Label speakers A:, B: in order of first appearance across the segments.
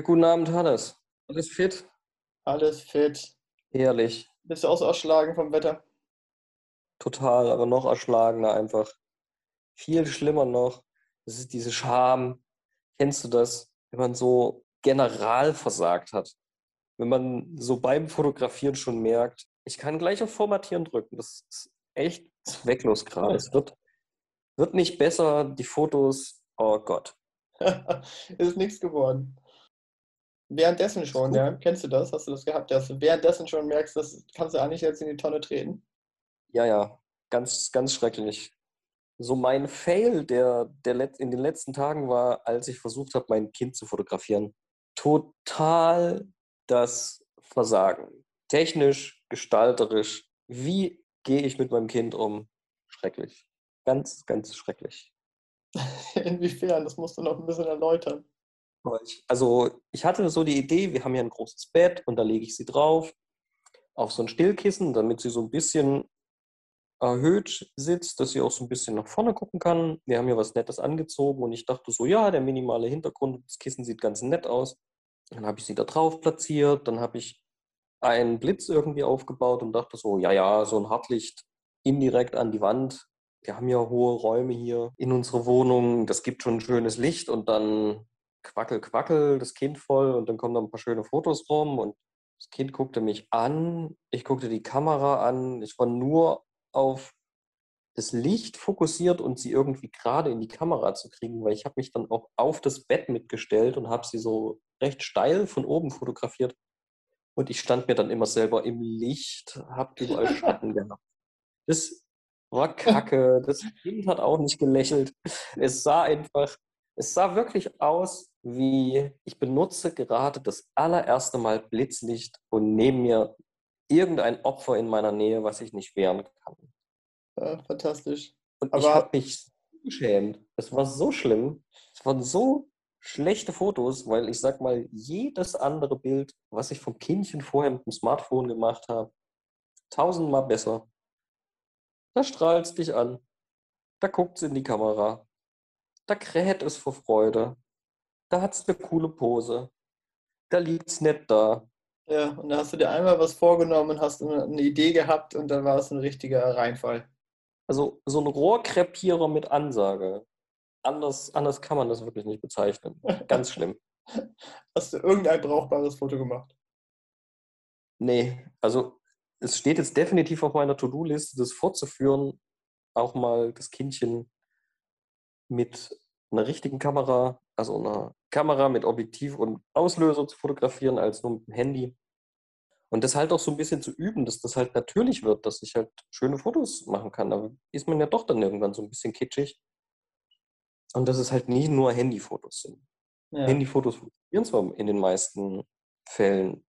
A: Ja, guten Abend, Hannes. Alles fit?
B: Alles fit.
A: Herrlich.
B: Bist du auch so erschlagen vom Wetter?
A: Total, aber noch erschlagener einfach. Viel schlimmer noch. Das ist diese Scham. Kennst du das, wenn man so general versagt hat? Wenn man so beim Fotografieren schon merkt, ich kann gleich auf Formatieren drücken. Das ist echt zwecklos gerade. Es wird, wird nicht besser. Die Fotos, oh Gott.
B: ist nichts geworden. Währenddessen schon, ja. Kennst du das? Hast du das gehabt, dass du währenddessen schon merkst, das kannst du eigentlich jetzt in die Tonne treten?
A: Ja, ja. Ganz, ganz schrecklich. So mein Fail der, der in den letzten Tagen war, als ich versucht habe, mein Kind zu fotografieren. Total das Versagen. Technisch, gestalterisch. Wie gehe ich mit meinem Kind um? Schrecklich. Ganz, ganz schrecklich.
B: Inwiefern? Das musst du noch ein bisschen erläutern.
A: Also ich hatte so die Idee, wir haben hier ein großes Bett und da lege ich sie drauf auf so ein Stillkissen, damit sie so ein bisschen erhöht sitzt, dass sie auch so ein bisschen nach vorne gucken kann. Wir haben hier was Nettes angezogen und ich dachte so, ja, der minimale Hintergrund, das Kissen sieht ganz nett aus. Dann habe ich sie da drauf platziert, dann habe ich einen Blitz irgendwie aufgebaut und dachte so, ja, ja, so ein Hartlicht indirekt an die Wand. Wir haben ja hohe Räume hier in unserer Wohnung, das gibt schon schönes Licht und dann quackel, quackel, das Kind voll und dann kommen da ein paar schöne Fotos rum und das Kind guckte mich an, ich guckte die Kamera an, ich war nur auf das Licht fokussiert und sie irgendwie gerade in die Kamera zu kriegen, weil ich habe mich dann auch auf das Bett mitgestellt und habe sie so recht steil von oben fotografiert. Und ich stand mir dann immer selber im Licht, habe überall Schatten gehabt. Das war kacke. Das Kind hat auch nicht gelächelt. Es sah einfach, es sah wirklich aus wie ich benutze gerade das allererste Mal Blitzlicht und nehme mir irgendein Opfer in meiner Nähe, was ich nicht wehren kann.
B: Ja, fantastisch.
A: Und Aber ich habe mich geschämt. Es war so schlimm. Es waren so schlechte Fotos, weil ich sag mal, jedes andere Bild, was ich vom Kindchen vorher mit dem Smartphone gemacht habe, tausendmal besser. Da strahlt es dich an. Da guckt es in die Kamera. Da kräht es vor Freude da hat es eine coole Pose. Da liegt es nett da.
B: Ja, und da hast du dir einmal was vorgenommen und hast eine Idee gehabt und dann war es ein richtiger Reinfall.
A: Also so ein Rohrkrepierer mit Ansage. Anders, anders kann man das wirklich nicht bezeichnen. Ganz schlimm.
B: Hast du irgendein brauchbares Foto gemacht?
A: Nee, also es steht jetzt definitiv auf meiner To-Do-Liste, das fortzuführen, auch mal das Kindchen mit einer richtigen Kamera, also einer Kamera mit Objektiv und Auslöser zu fotografieren, als nur mit dem Handy. Und das halt auch so ein bisschen zu üben, dass das halt natürlich wird, dass ich halt schöne Fotos machen kann. Da ist man ja doch dann irgendwann so ein bisschen kitschig. Und dass es halt nicht nur Handyfotos sind. Ja. Handyfotos funktionieren zwar in den meisten Fällen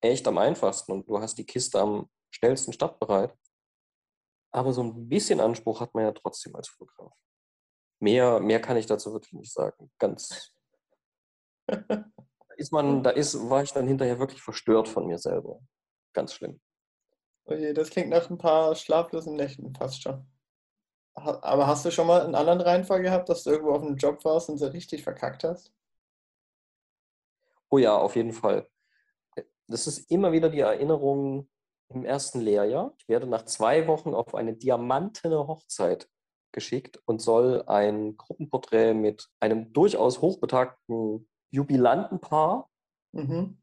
A: echt am einfachsten und du hast die Kiste am schnellsten startbereit. Aber so ein bisschen Anspruch hat man ja trotzdem als Fotograf. Mehr, mehr kann ich dazu wirklich nicht sagen. Ganz. ist man, da ist, war ich dann hinterher wirklich verstört von mir selber. Ganz schlimm.
B: Okay, das klingt nach ein paar schlaflosen Nächten fast schon. Aber hast du schon mal einen anderen Reinfall gehabt, dass du irgendwo auf einem Job warst und so richtig verkackt hast?
A: Oh ja, auf jeden Fall. Das ist immer wieder die Erinnerung im ersten Lehrjahr. Ich werde nach zwei Wochen auf eine diamantene Hochzeit geschickt und soll ein Gruppenporträt mit einem durchaus hochbetagten Jubilantenpaar mhm.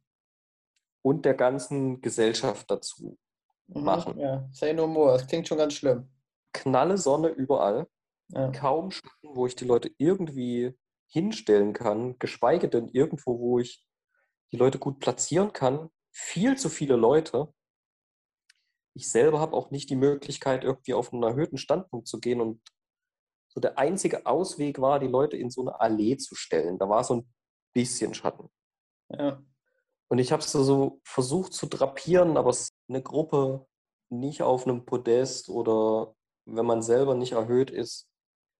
A: und der ganzen Gesellschaft dazu mhm, machen.
B: Ja, say no more. Das klingt schon ganz schlimm.
A: Knalle Sonne überall. Ja. Kaum Schatten, wo ich die Leute irgendwie hinstellen kann, geschweige denn irgendwo, wo ich die Leute gut platzieren kann. Viel zu viele Leute. Ich selber habe auch nicht die Möglichkeit, irgendwie auf einen erhöhten Standpunkt zu gehen und so der einzige Ausweg war, die Leute in so eine Allee zu stellen. Da war so ein bisschen Schatten. Ja. Und ich habe es so versucht zu drapieren, aber eine Gruppe nicht auf einem Podest oder wenn man selber nicht erhöht ist,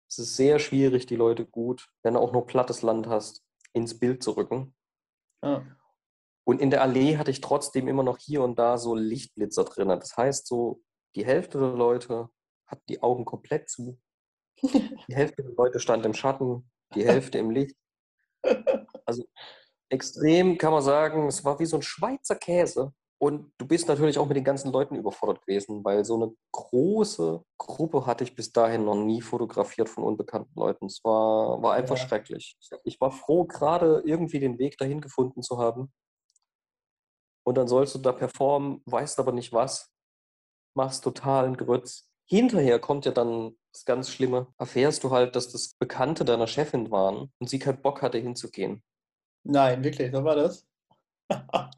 A: es ist sehr schwierig, die Leute gut, wenn du auch nur plattes Land hast, ins Bild zu rücken. Ja. Und in der Allee hatte ich trotzdem immer noch hier und da so Lichtblitzer drin. Das heißt, so die Hälfte der Leute hat die Augen komplett zu die Hälfte der Leute stand im Schatten, die Hälfte im Licht. Also Extrem kann man sagen, es war wie so ein Schweizer Käse. Und du bist natürlich auch mit den ganzen Leuten überfordert gewesen, weil so eine große Gruppe hatte ich bis dahin noch nie fotografiert von unbekannten Leuten. Es war, war einfach ja. schrecklich. Ich war froh, gerade irgendwie den Weg dahin gefunden zu haben. Und dann sollst du da performen, weißt aber nicht was, machst totalen Grütz. Hinterher kommt ja dann das ganz Schlimme. Erfährst du halt, dass das Bekannte deiner Chefin waren und sie keinen Bock hatte hinzugehen.
B: Nein, wirklich, so war das?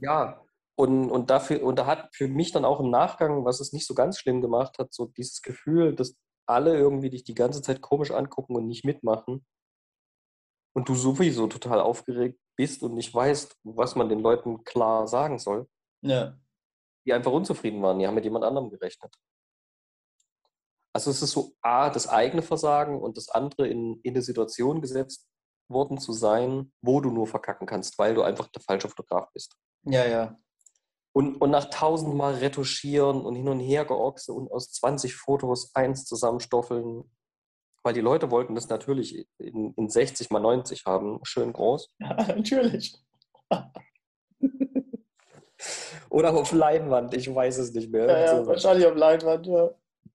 A: ja, und, und, dafür, und da hat für mich dann auch im Nachgang, was es nicht so ganz schlimm gemacht hat, so dieses Gefühl, dass alle irgendwie dich die ganze Zeit komisch angucken und nicht mitmachen. Und du sowieso total aufgeregt bist und nicht weißt, was man den Leuten klar sagen soll.
B: Ja.
A: Die einfach unzufrieden waren, die haben mit jemand anderem gerechnet. Also es ist so A, das eigene Versagen und das andere in, in eine Situation gesetzt worden zu sein, wo du nur verkacken kannst, weil du einfach der falsche Fotograf bist.
B: Ja, ja.
A: Und, und nach tausendmal retuschieren und hin und her geochse und aus 20 Fotos eins zusammenstoffeln, weil die Leute wollten das natürlich in, in 60 mal 90 haben, schön groß.
B: Ja, natürlich.
A: Oder auf Leinwand, ich weiß es nicht mehr.
B: Ja, ja so, wahrscheinlich auf Leinwand, ja.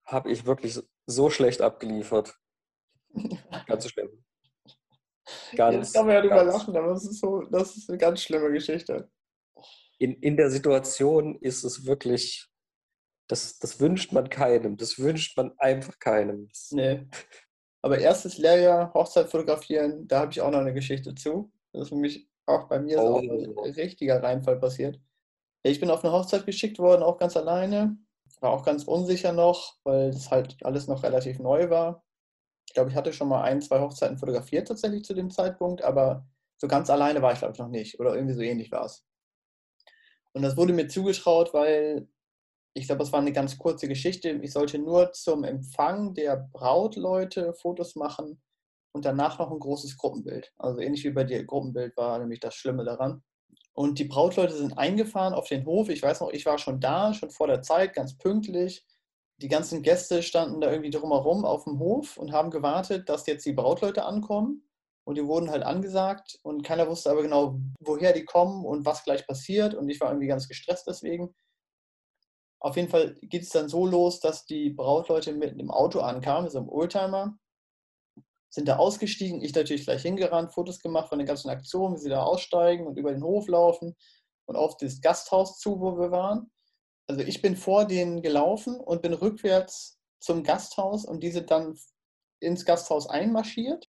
A: Habe ich wirklich so schlecht abgeliefert. Ganz schlimm.
B: Ganz, Jetzt kann man ja drüber lachen, aber das ist, so, das ist eine ganz schlimme Geschichte
A: in, in der Situation ist es wirklich, das, das wünscht man keinem. Das wünscht man einfach keinem.
B: Nee. Aber erstes Lehrjahr, Hochzeit fotografieren, da habe ich auch noch eine Geschichte zu. Das ist für mich auch bei mir oh. auch ein richtiger Reinfall passiert. Ich bin auf eine Hochzeit geschickt worden, auch ganz alleine. War auch ganz unsicher noch, weil es halt alles noch relativ neu war. Ich glaube, ich hatte schon mal ein, zwei Hochzeiten fotografiert tatsächlich zu dem Zeitpunkt, aber so ganz alleine war ich, glaube ich, noch nicht. Oder irgendwie so ähnlich war es. Und das wurde mir zugeschraut, weil ich glaube, es war eine ganz kurze Geschichte. Ich sollte nur zum Empfang der Brautleute Fotos machen und danach noch ein großes Gruppenbild. Also ähnlich wie bei dir Gruppenbild war nämlich das Schlimme daran. Und die Brautleute sind eingefahren auf den Hof. Ich weiß noch, ich war schon da, schon vor der Zeit, ganz pünktlich. Die ganzen Gäste standen da irgendwie drumherum auf dem Hof und haben gewartet, dass jetzt die Brautleute ankommen und die wurden halt angesagt und keiner wusste aber genau, woher die kommen und was gleich passiert und ich war irgendwie ganz gestresst deswegen. Auf jeden Fall geht es dann so los, dass die Brautleute mit einem Auto ankamen, so einem Oldtimer, sind da ausgestiegen, ich natürlich gleich hingerannt, Fotos gemacht von den ganzen Aktionen, wie sie da aussteigen und über den Hof laufen und auf das Gasthaus zu, wo wir waren. Also ich bin vor denen gelaufen und bin rückwärts zum Gasthaus und diese dann ins Gasthaus einmarschiert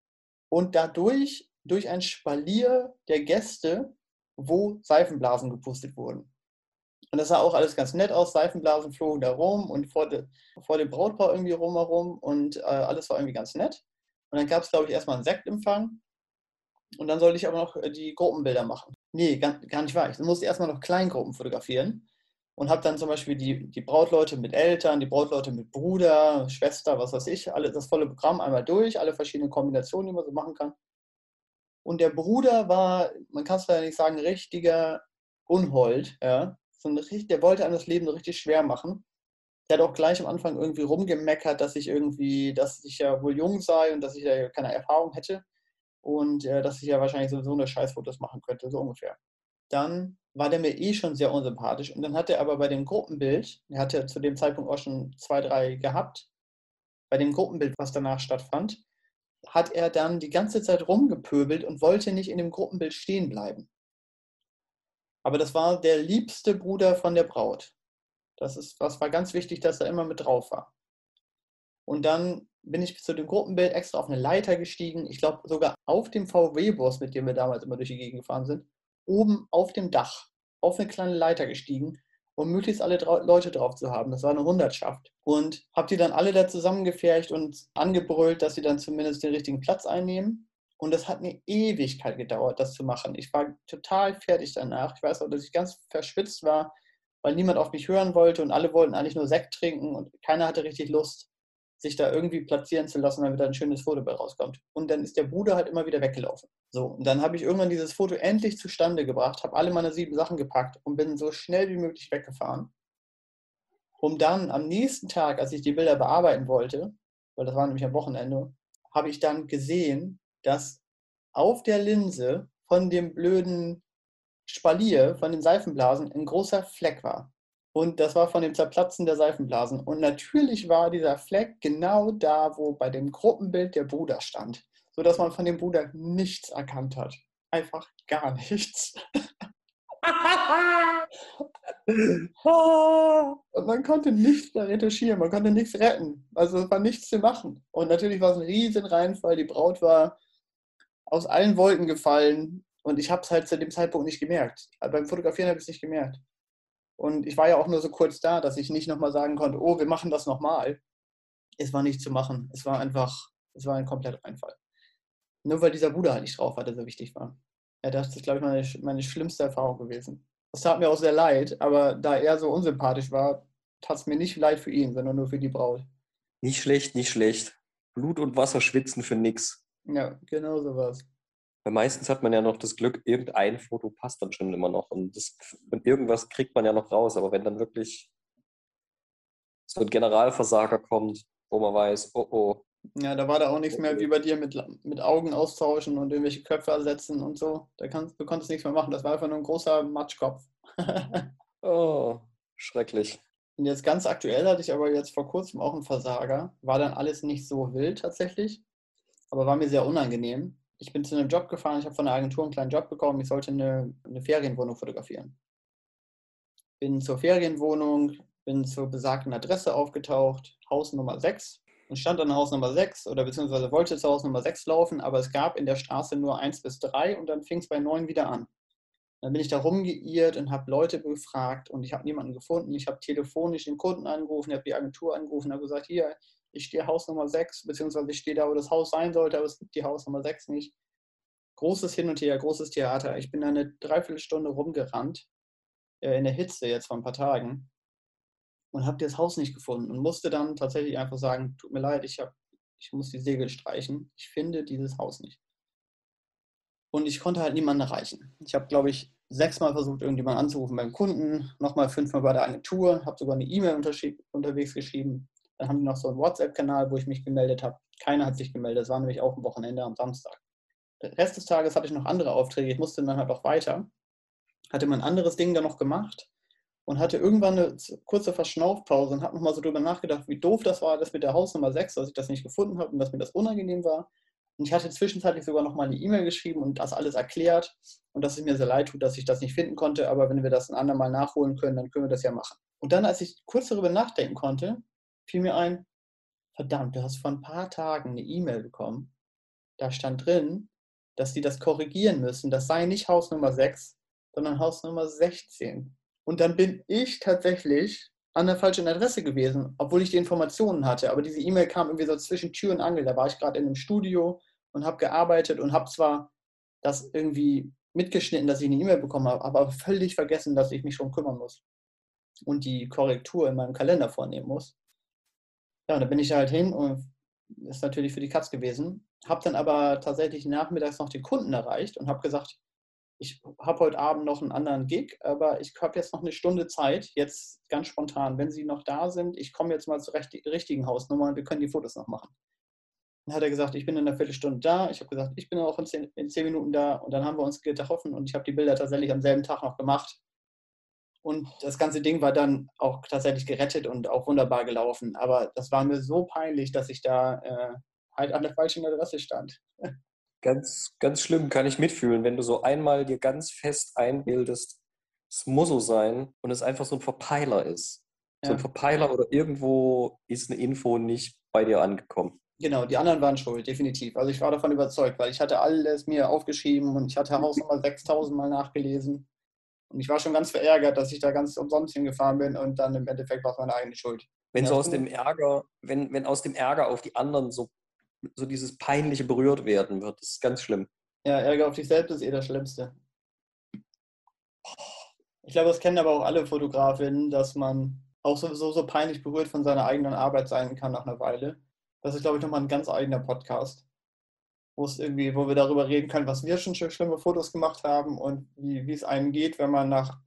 B: und dadurch durch ein Spalier der Gäste, wo Seifenblasen gepustet wurden. Und das sah auch alles ganz nett aus. Seifenblasen flogen da rum und vor, de, vor dem Brautpaar irgendwie rumherum und äh, alles war irgendwie ganz nett. Und dann gab es, glaube ich, erstmal einen Sektempfang. Und dann sollte ich aber noch äh, die Gruppenbilder machen. Nee, gar, gar nicht wahr. Ich musste erstmal noch Kleingruppen fotografieren und habe dann zum Beispiel die, die Brautleute mit Eltern, die Brautleute mit Bruder, Schwester, was weiß ich, alle, das volle Programm einmal durch, alle verschiedenen Kombinationen, die man so machen kann. Und der Bruder war, man kann es leider nicht sagen, richtiger Unhold, ja. So ein, der wollte einem das Leben so richtig schwer machen. Der hat auch gleich am Anfang irgendwie rumgemeckert, dass ich irgendwie, dass ich ja wohl jung sei und dass ich ja keine Erfahrung hätte und äh, dass ich ja wahrscheinlich sowieso eine Scheißfotos machen könnte, so ungefähr. Dann war der mir eh schon sehr unsympathisch. Und dann hat er aber bei dem Gruppenbild, er hatte zu dem Zeitpunkt auch schon zwei, drei gehabt, bei dem Gruppenbild, was danach stattfand, hat er dann die ganze Zeit rumgepöbelt und wollte nicht in dem Gruppenbild stehen bleiben. Aber das war der liebste Bruder von der Braut. Das, ist, das war ganz wichtig, dass er immer mit drauf war. Und dann bin ich zu dem Gruppenbild extra auf eine Leiter gestiegen. Ich glaube sogar auf dem VW-Bus, mit dem wir damals immer durch die Gegend gefahren sind oben auf dem Dach auf eine kleine Leiter gestiegen, um möglichst alle Leute drauf zu haben. Das war eine Hundertschaft. Und habe die dann alle da zusammengefercht und angebrüllt, dass sie dann zumindest den richtigen Platz einnehmen. Und das hat eine Ewigkeit gedauert, das zu machen. Ich war total fertig danach. Ich weiß auch, dass ich ganz verschwitzt war, weil niemand auf mich hören wollte und alle wollten eigentlich nur Sekt trinken und keiner hatte richtig Lust sich da irgendwie platzieren zu lassen, damit da ein schönes Foto bei rauskommt. Und dann ist der Bruder halt immer wieder weggelaufen. So, und dann habe ich irgendwann dieses Foto endlich zustande gebracht, habe alle meine sieben Sachen gepackt und bin so schnell wie möglich weggefahren, um dann am nächsten Tag, als ich die Bilder bearbeiten wollte, weil das war nämlich am Wochenende, habe ich dann gesehen, dass auf der Linse von dem blöden Spalier, von den Seifenblasen, ein großer Fleck war. Und das war von dem Zerplatzen der Seifenblasen. Und natürlich war dieser Fleck genau da, wo bei dem Gruppenbild der Bruder stand, sodass man von dem Bruder nichts erkannt hat. Einfach gar nichts. Und man konnte nichts da retuschieren, man konnte nichts retten. Also es war nichts zu machen. Und natürlich war es ein riesen Reinfall. Die Braut war aus allen Wolken gefallen. Und ich habe es halt zu dem Zeitpunkt nicht gemerkt. Aber beim Fotografieren habe ich es nicht gemerkt. Und ich war ja auch nur so kurz da, dass ich nicht nochmal sagen konnte, oh, wir machen das nochmal. Es war nicht zu machen. Es war einfach, es war ein kompletter Reinfall. Nur weil dieser Bruder halt nicht drauf war, der so wichtig war. Ja, das ist, glaube ich, meine, meine schlimmste Erfahrung gewesen. Das tat mir auch sehr leid, aber da er so unsympathisch war, tat es mir nicht leid für ihn, sondern nur für die Braut.
A: Nicht schlecht, nicht schlecht. Blut und Wasser schwitzen für nix.
B: Ja, genau so was.
A: Weil meistens hat man ja noch das Glück, irgendein Foto passt dann schon immer noch. Und, das, und irgendwas kriegt man ja noch raus. Aber wenn dann wirklich so ein Generalversager kommt, wo man weiß, oh oh,
B: ja, da war da auch nichts mehr wie bei dir mit, mit Augen austauschen und irgendwelche Köpfe ersetzen und so. Da kannst, du konntest nichts mehr machen. Das war einfach nur ein großer Matschkopf.
A: oh, schrecklich.
B: Und jetzt ganz aktuell hatte ich aber jetzt vor kurzem auch einen Versager. War dann alles nicht so wild tatsächlich, aber war mir sehr unangenehm. Ich bin zu einem Job gefahren, ich habe von der Agentur einen kleinen Job bekommen. Ich sollte eine, eine Ferienwohnung fotografieren. Bin zur Ferienwohnung, bin zur besagten Adresse aufgetaucht, Haus Nummer 6 und stand an Haus Nummer 6 oder beziehungsweise wollte zu Haus Nummer 6 laufen, aber es gab in der Straße nur 1 bis 3 und dann fing es bei 9 wieder an. Dann bin ich da rumgeirrt und habe Leute befragt und ich habe niemanden gefunden. Ich habe telefonisch den Kunden angerufen, ich habe die Agentur angerufen, habe gesagt, hier, ich stehe Haus Nummer 6, beziehungsweise ich stehe da, wo das Haus sein sollte, aber es gibt die Haus Nummer 6 nicht. Großes Hin und Her, großes Theater. Ich bin da eine Dreiviertelstunde rumgerannt, äh, in der Hitze jetzt vor ein paar Tagen und habe das Haus nicht gefunden und musste dann tatsächlich einfach sagen, tut mir leid, ich, hab, ich muss die Segel streichen, ich finde dieses Haus nicht. Und ich konnte halt niemanden erreichen. Ich habe, glaube ich, sechsmal versucht, irgendjemanden anzurufen beim Kunden, nochmal fünfmal bei der Agentur, habe sogar eine E-Mail unterwegs geschrieben. Dann haben die noch so einen WhatsApp-Kanal, wo ich mich gemeldet habe. Keiner hat sich gemeldet. Das war nämlich auch ein Wochenende am Samstag. Den Rest des Tages hatte ich noch andere Aufträge. Ich musste dann halt auch weiter. Hatte mein anderes Ding dann noch gemacht und hatte irgendwann eine kurze Verschnaufpause und habe nochmal so drüber nachgedacht, wie doof das war, das mit der Hausnummer 6, dass ich das nicht gefunden habe und dass mir das unangenehm war. Und ich hatte zwischenzeitlich sogar nochmal eine E-Mail geschrieben und das alles erklärt und dass es mir sehr leid tut, dass ich das nicht finden konnte, aber wenn wir das ein andermal nachholen können, dann können wir das ja machen. Und dann, als ich kurz darüber nachdenken konnte, fiel mir ein, verdammt, du hast vor ein paar Tagen eine E-Mail bekommen. Da stand drin, dass die das korrigieren müssen. Das sei nicht Hausnummer 6, sondern Hausnummer 16. Und dann bin ich tatsächlich an der falschen Adresse gewesen, obwohl ich die Informationen hatte. Aber diese E-Mail kam irgendwie so zwischen Tür und Angel. Da war ich gerade in einem Studio und habe gearbeitet und habe zwar das irgendwie mitgeschnitten, dass ich eine E-Mail bekommen habe, aber völlig vergessen, dass ich mich schon kümmern muss und die Korrektur in meinem Kalender vornehmen muss. Ja, und da bin ich halt hin und ist natürlich für die Katz gewesen. Habe dann aber tatsächlich nachmittags noch den Kunden erreicht und habe gesagt, ich habe heute Abend noch einen anderen Gig, aber ich habe jetzt noch eine Stunde Zeit, jetzt ganz spontan, wenn Sie noch da sind, ich komme jetzt mal zur richtigen Hausnummer und wir können die Fotos noch machen. Dann hat er gesagt, ich bin in einer Viertelstunde da. Ich habe gesagt, ich bin auch in zehn, in zehn, Minuten da und dann haben wir uns getroffen und ich habe die Bilder tatsächlich am selben Tag noch gemacht. Und das ganze Ding war dann auch tatsächlich gerettet und auch wunderbar gelaufen. Aber das war mir so peinlich, dass ich da äh, halt an der falschen Adresse stand.
A: Ganz, ganz schlimm, kann ich mitfühlen, wenn du so einmal dir ganz fest einbildest, es muss so sein und es einfach so ein Verpeiler ist. Ja. So ein Verpeiler oder irgendwo ist eine Info nicht bei dir angekommen.
B: Genau, die anderen waren schuld, definitiv. Also ich war davon überzeugt, weil ich hatte alles mir aufgeschrieben und ich hatte Hausnummer 6000 Mal nachgelesen. Und ich war schon ganz verärgert, dass ich da ganz umsonst hingefahren bin und dann im Endeffekt war es meine eigene Schuld.
A: Wenn ja, so aus dem Ärger, wenn, wenn aus dem Ärger auf die anderen so so dieses peinliche berührt werden wird. Das ist ganz schlimm.
B: Ja, Ärger auf dich selbst ist eh das Schlimmste. Ich glaube, das kennen aber auch alle Fotografinnen, dass man auch sowieso so peinlich berührt von seiner eigenen Arbeit sein kann nach einer Weile. Das ist, glaube ich, nochmal ein ganz eigener Podcast, wo es irgendwie, wo wir darüber reden können, was wir schon schlimme Fotos gemacht haben und wie, wie es einem geht, wenn man nach,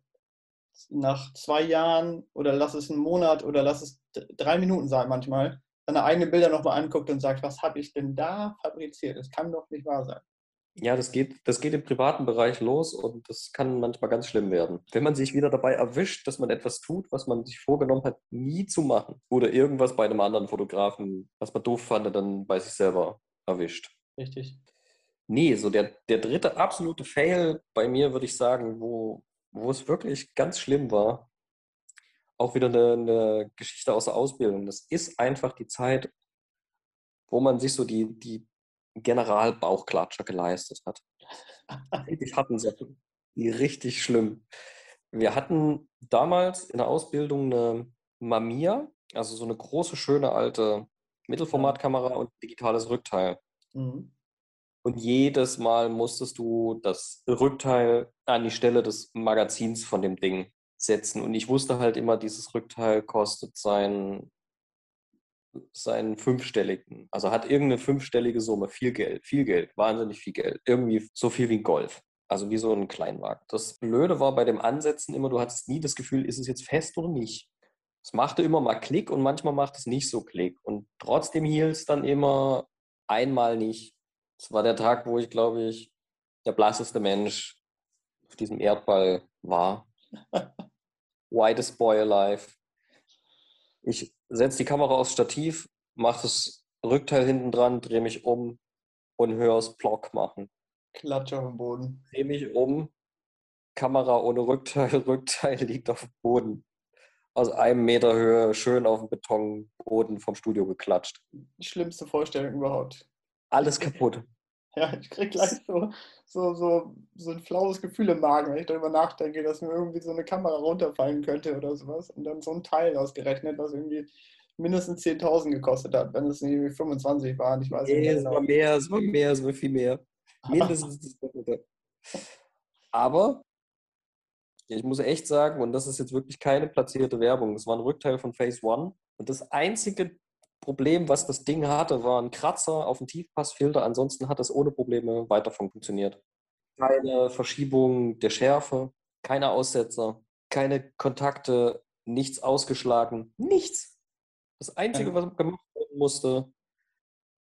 B: nach zwei Jahren oder lass es einen Monat oder lass es drei Minuten sein manchmal, seine eigenen Bilder nochmal anguckt und sagt, was habe ich denn da fabriziert? Das kann doch nicht wahr sein.
A: Ja, das geht, das geht im privaten Bereich los und das kann manchmal ganz schlimm werden. Wenn man sich wieder dabei erwischt, dass man etwas tut, was man sich vorgenommen hat, nie zu machen. Oder irgendwas bei einem anderen Fotografen, was man doof fand, dann bei sich selber erwischt.
B: Richtig.
A: Nee, so der, der dritte absolute Fail bei mir, würde ich sagen, wo, wo es wirklich ganz schlimm war, auch wieder eine, eine Geschichte aus der Ausbildung. Das ist einfach die Zeit, wo man sich so die, die Generalbauchklatscher geleistet hat. Richtig hatten sie. Die richtig schlimm. Wir hatten damals in der Ausbildung eine Mamiya, also so eine große, schöne alte Mittelformatkamera und digitales Rückteil. Mhm. Und jedes Mal musstest du das Rückteil an die Stelle des Magazins von dem Ding setzen. Und ich wusste halt immer, dieses Rückteil kostet sein seinen fünfstelligen, also hat irgendeine fünfstellige Summe, viel Geld, viel Geld, wahnsinnig viel Geld, irgendwie so viel wie ein Golf. Also wie so ein Kleinwagen. Das Blöde war bei dem Ansetzen immer, du hattest nie das Gefühl, ist es jetzt fest oder nicht. Es machte immer mal Klick und manchmal macht es nicht so Klick. Und trotzdem hielt es dann immer einmal nicht. Das war der Tag, wo ich, glaube ich, der blasseste Mensch auf diesem Erdball war. Whitest boy alive. Ich setze die Kamera aufs Stativ, mache das Rückteil hinten dran, drehe mich um und höre es Block machen.
B: Klatsch auf dem Boden.
A: Drehe mich um, Kamera ohne Rückteil, Rückteil liegt auf dem Boden. Aus einem Meter Höhe schön auf dem Betonboden vom Studio geklatscht.
B: Die schlimmste Vorstellung überhaupt.
A: Alles kaputt.
B: Ja, ich krieg gleich so, so, so, so ein flaues Gefühl im Magen, wenn ich darüber nachdenke, dass mir irgendwie so eine Kamera runterfallen könnte oder sowas. Und dann so ein Teil ausgerechnet, was irgendwie mindestens 10.000 gekostet hat, wenn es nicht 25 waren. Ich weiß
A: nee, nicht. es war mehr, es war mehr, es war viel mehr. Mindestens das Doppelte. Aber ich muss echt sagen, und das ist jetzt wirklich keine platzierte Werbung, es war ein Rückteil von Phase One. Und das einzige Problem, was das Ding hatte, war ein Kratzer auf dem Tiefpassfilter. Ansonsten hat es ohne Probleme weiter funktioniert. Keine Verschiebung der Schärfe, keine Aussetzer, keine Kontakte, nichts ausgeschlagen, nichts. Das Einzige, was gemacht werden musste,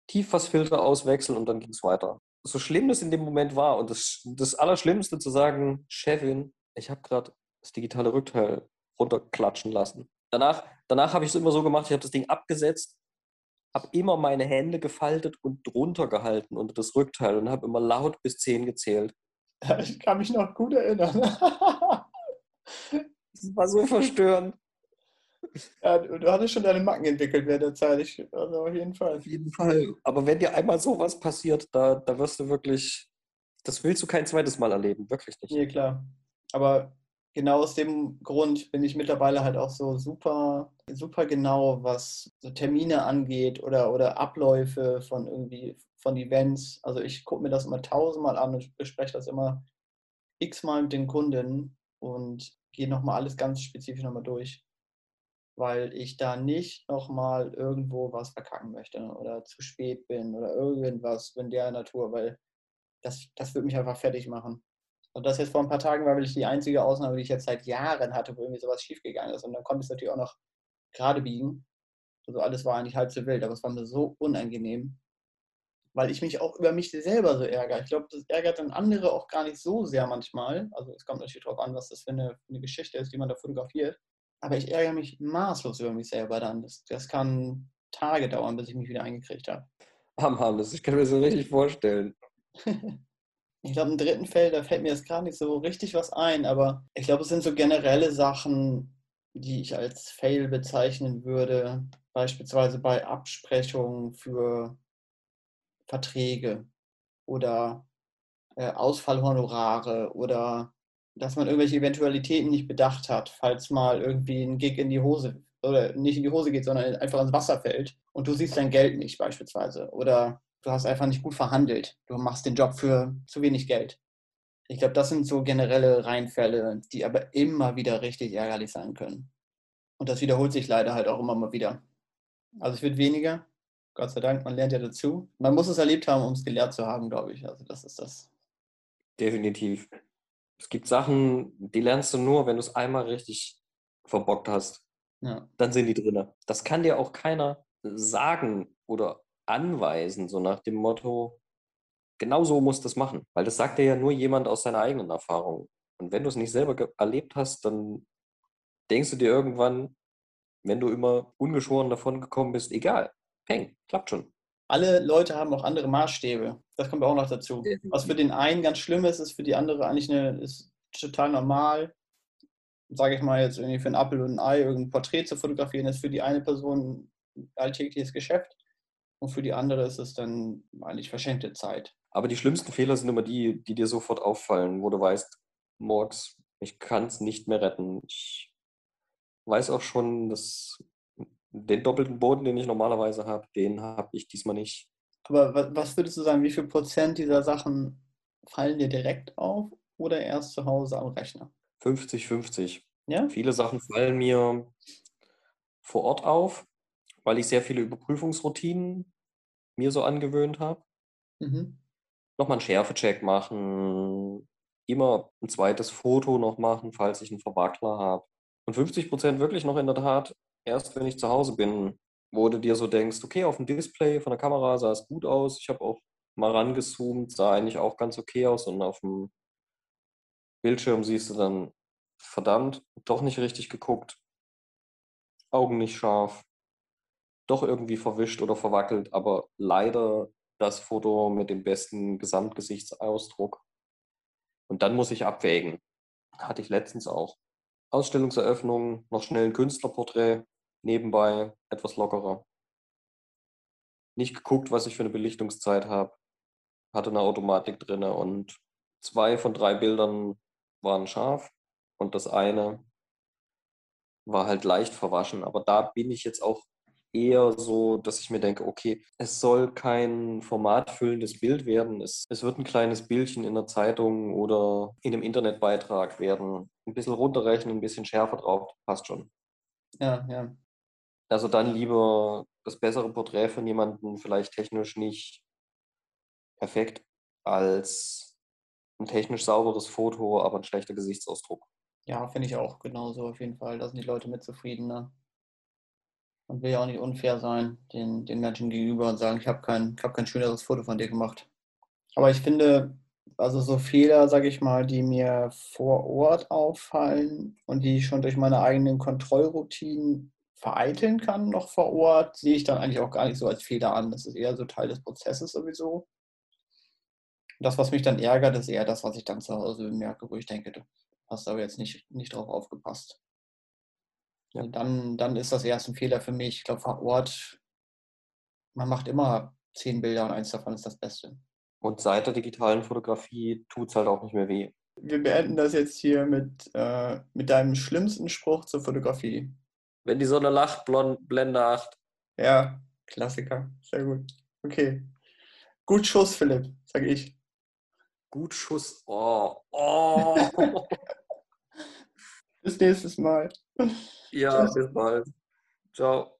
A: Tiefpassfilter auswechseln und dann ging es weiter. So schlimm das in dem Moment war und das, das Allerschlimmste zu sagen, Chefin, ich habe gerade das digitale Rückteil runterklatschen lassen. Danach, danach habe ich es immer so gemacht, ich habe das Ding abgesetzt, habe immer meine Hände gefaltet und drunter gehalten unter das Rückteil und habe immer laut bis zehn gezählt.
B: Ich kann mich noch gut erinnern.
A: das war so verstörend.
B: Ja, du hattest schon deine Macken entwickelt während der Zeit. Ich, also auf jeden Fall.
A: Auf jeden Fall. Aber wenn dir einmal sowas passiert, da, da wirst du wirklich, das willst du kein zweites Mal erleben, wirklich nicht.
B: Nee, klar. Aber genau aus dem Grund bin ich mittlerweile halt auch so super, super genau, was so Termine angeht oder, oder Abläufe von irgendwie von Events. Also ich gucke mir das immer tausendmal an und bespreche das immer x-mal mit den Kunden und gehe nochmal alles ganz spezifisch nochmal durch. Weil ich da nicht nochmal irgendwo was verkacken möchte oder zu spät bin oder irgendwas in der Natur, weil das, das würde mich einfach fertig machen. Und das jetzt vor ein paar Tagen war wirklich die einzige Ausnahme, die ich jetzt seit Jahren hatte, wo irgendwie sowas schiefgegangen ist. Und dann konnte ich es natürlich auch noch gerade biegen. Also alles war eigentlich halb so wild, aber es war mir so unangenehm, weil ich mich auch über mich selber so ärgere. Ich glaube, das ärgert dann andere auch gar nicht so sehr manchmal. Also es kommt natürlich darauf an, was das für eine, eine Geschichte ist, die man da fotografiert. Aber ich ärgere mich maßlos über mich selber dann. Das, das kann Tage dauern, bis ich mich wieder eingekriegt habe.
A: Hammer, das ich kann mir so richtig vorstellen.
B: Ich glaube, im dritten Feld, da fällt mir jetzt gar nicht so richtig was ein, aber ich glaube, es sind so generelle Sachen, die ich als Fail bezeichnen würde. Beispielsweise bei Absprechungen für Verträge oder äh, Ausfallhonorare oder dass man irgendwelche Eventualitäten nicht bedacht hat, falls mal irgendwie ein Gig in die Hose oder nicht in die Hose geht, sondern einfach ins Wasser fällt und du siehst dein Geld nicht beispielsweise oder du hast einfach nicht gut verhandelt. Du machst den Job für zu wenig Geld. Ich glaube, das sind so generelle Reinfälle, die aber immer wieder richtig ärgerlich sein können. Und das wiederholt sich leider halt auch immer mal wieder. Also es wird weniger, Gott sei Dank, man lernt ja dazu. Man muss es erlebt haben, um es gelehrt zu haben, glaube ich. Also das ist das.
A: Definitiv. Es gibt Sachen, die lernst du nur, wenn du es einmal richtig verbockt hast. Ja. Dann sind die drin. Das kann dir auch keiner sagen oder anweisen, so nach dem Motto, genau so musst du es machen, weil das sagt dir ja nur jemand aus seiner eigenen Erfahrung. Und wenn du es nicht selber erlebt hast, dann denkst du dir irgendwann, wenn du immer ungeschoren davon gekommen bist, egal, peng, klappt schon.
B: Alle Leute haben auch andere Maßstäbe. Das kommt auch noch dazu. Was für den einen ganz schlimm ist, ist für die andere eigentlich eine, ist total normal. Sage ich mal jetzt irgendwie für einen Apfel und ein Ei irgendein Porträt zu fotografieren, ist für die eine Person ein alltägliches Geschäft und für die andere ist es dann eigentlich verschenkte Zeit.
A: Aber die schlimmsten Fehler sind immer die, die dir sofort auffallen, wo du weißt, Morgs, ich kann es nicht mehr retten. Ich weiß auch schon, dass den doppelten Boden, den ich normalerweise habe, den habe ich diesmal nicht.
B: Aber was würdest du sagen, wie viel Prozent dieser Sachen fallen dir direkt auf oder erst zu Hause am Rechner?
A: 50-50. Ja? Viele Sachen fallen mir vor Ort auf, weil ich sehr viele Überprüfungsroutinen mir so angewöhnt habe. Mhm. Nochmal einen Schärfecheck machen, immer ein zweites Foto noch machen, falls ich einen Verwackler habe. Und 50 Prozent wirklich noch in der Tat erst, wenn ich zu Hause bin, wo du dir so denkst, okay, auf dem Display von der Kamera sah es gut aus. Ich habe auch mal rangezoomt, sah eigentlich auch ganz okay aus. Und auf dem Bildschirm siehst du dann, verdammt, doch nicht richtig geguckt. Augen nicht scharf. Doch irgendwie verwischt oder verwackelt, aber leider das Foto mit dem besten Gesamtgesichtsausdruck. Und dann muss ich abwägen. Hatte ich letztens auch. Ausstellungseröffnung, noch schnell ein Künstlerporträt, nebenbei etwas lockerer. Nicht geguckt, was ich für eine Belichtungszeit habe. Hatte eine Automatik drin und zwei von drei Bildern waren scharf und das eine war halt leicht verwaschen. Aber da bin ich jetzt auch eher so, dass ich mir denke, okay, es soll kein formatfüllendes Bild werden. Es, es wird ein kleines Bildchen in der Zeitung oder in einem Internetbeitrag werden. Ein bisschen runterrechnen, ein bisschen schärfer drauf, passt schon.
B: Ja, ja.
A: Also dann lieber das bessere Porträt von jemandem, vielleicht technisch nicht perfekt, als ein technisch sauberes Foto, aber ein schlechter Gesichtsausdruck.
B: Ja, finde ich auch genauso auf jeden Fall. Da sind die Leute mit zufrieden. Man will ja auch nicht unfair sein den, den Menschen gegenüber und sagen, ich habe kein, hab kein schöneres Foto von dir gemacht. Aber ich finde, also so Fehler, sage ich mal, die mir vor Ort auffallen und die ich schon durch meine eigenen Kontrollroutinen vereiteln kann noch vor Ort, sehe ich dann eigentlich auch gar nicht so als Fehler an. Das ist eher so Teil des Prozesses sowieso. Das, was mich dann ärgert, ist eher das, was ich dann zu Hause bemerke, wo ich denke, du hast aber jetzt nicht, nicht drauf aufgepasst. Ja. Dann, dann ist das erst ein Fehler für mich. Ich glaube, vor Ort, man macht immer zehn Bilder und eins davon ist das Beste.
A: Und seit der digitalen Fotografie tut es halt auch nicht mehr weh.
B: Wir beenden das jetzt hier mit, äh, mit deinem schlimmsten Spruch zur Fotografie.
A: Wenn die Sonne lacht, blond, Blende 8.
B: Ja, Klassiker. Sehr gut. Okay. Gut Schuss, Philipp, sage ich.
A: Gut Schuss. Oh. Oh.
B: bis nächstes Mal.
A: Ja, bis bald. Ciao.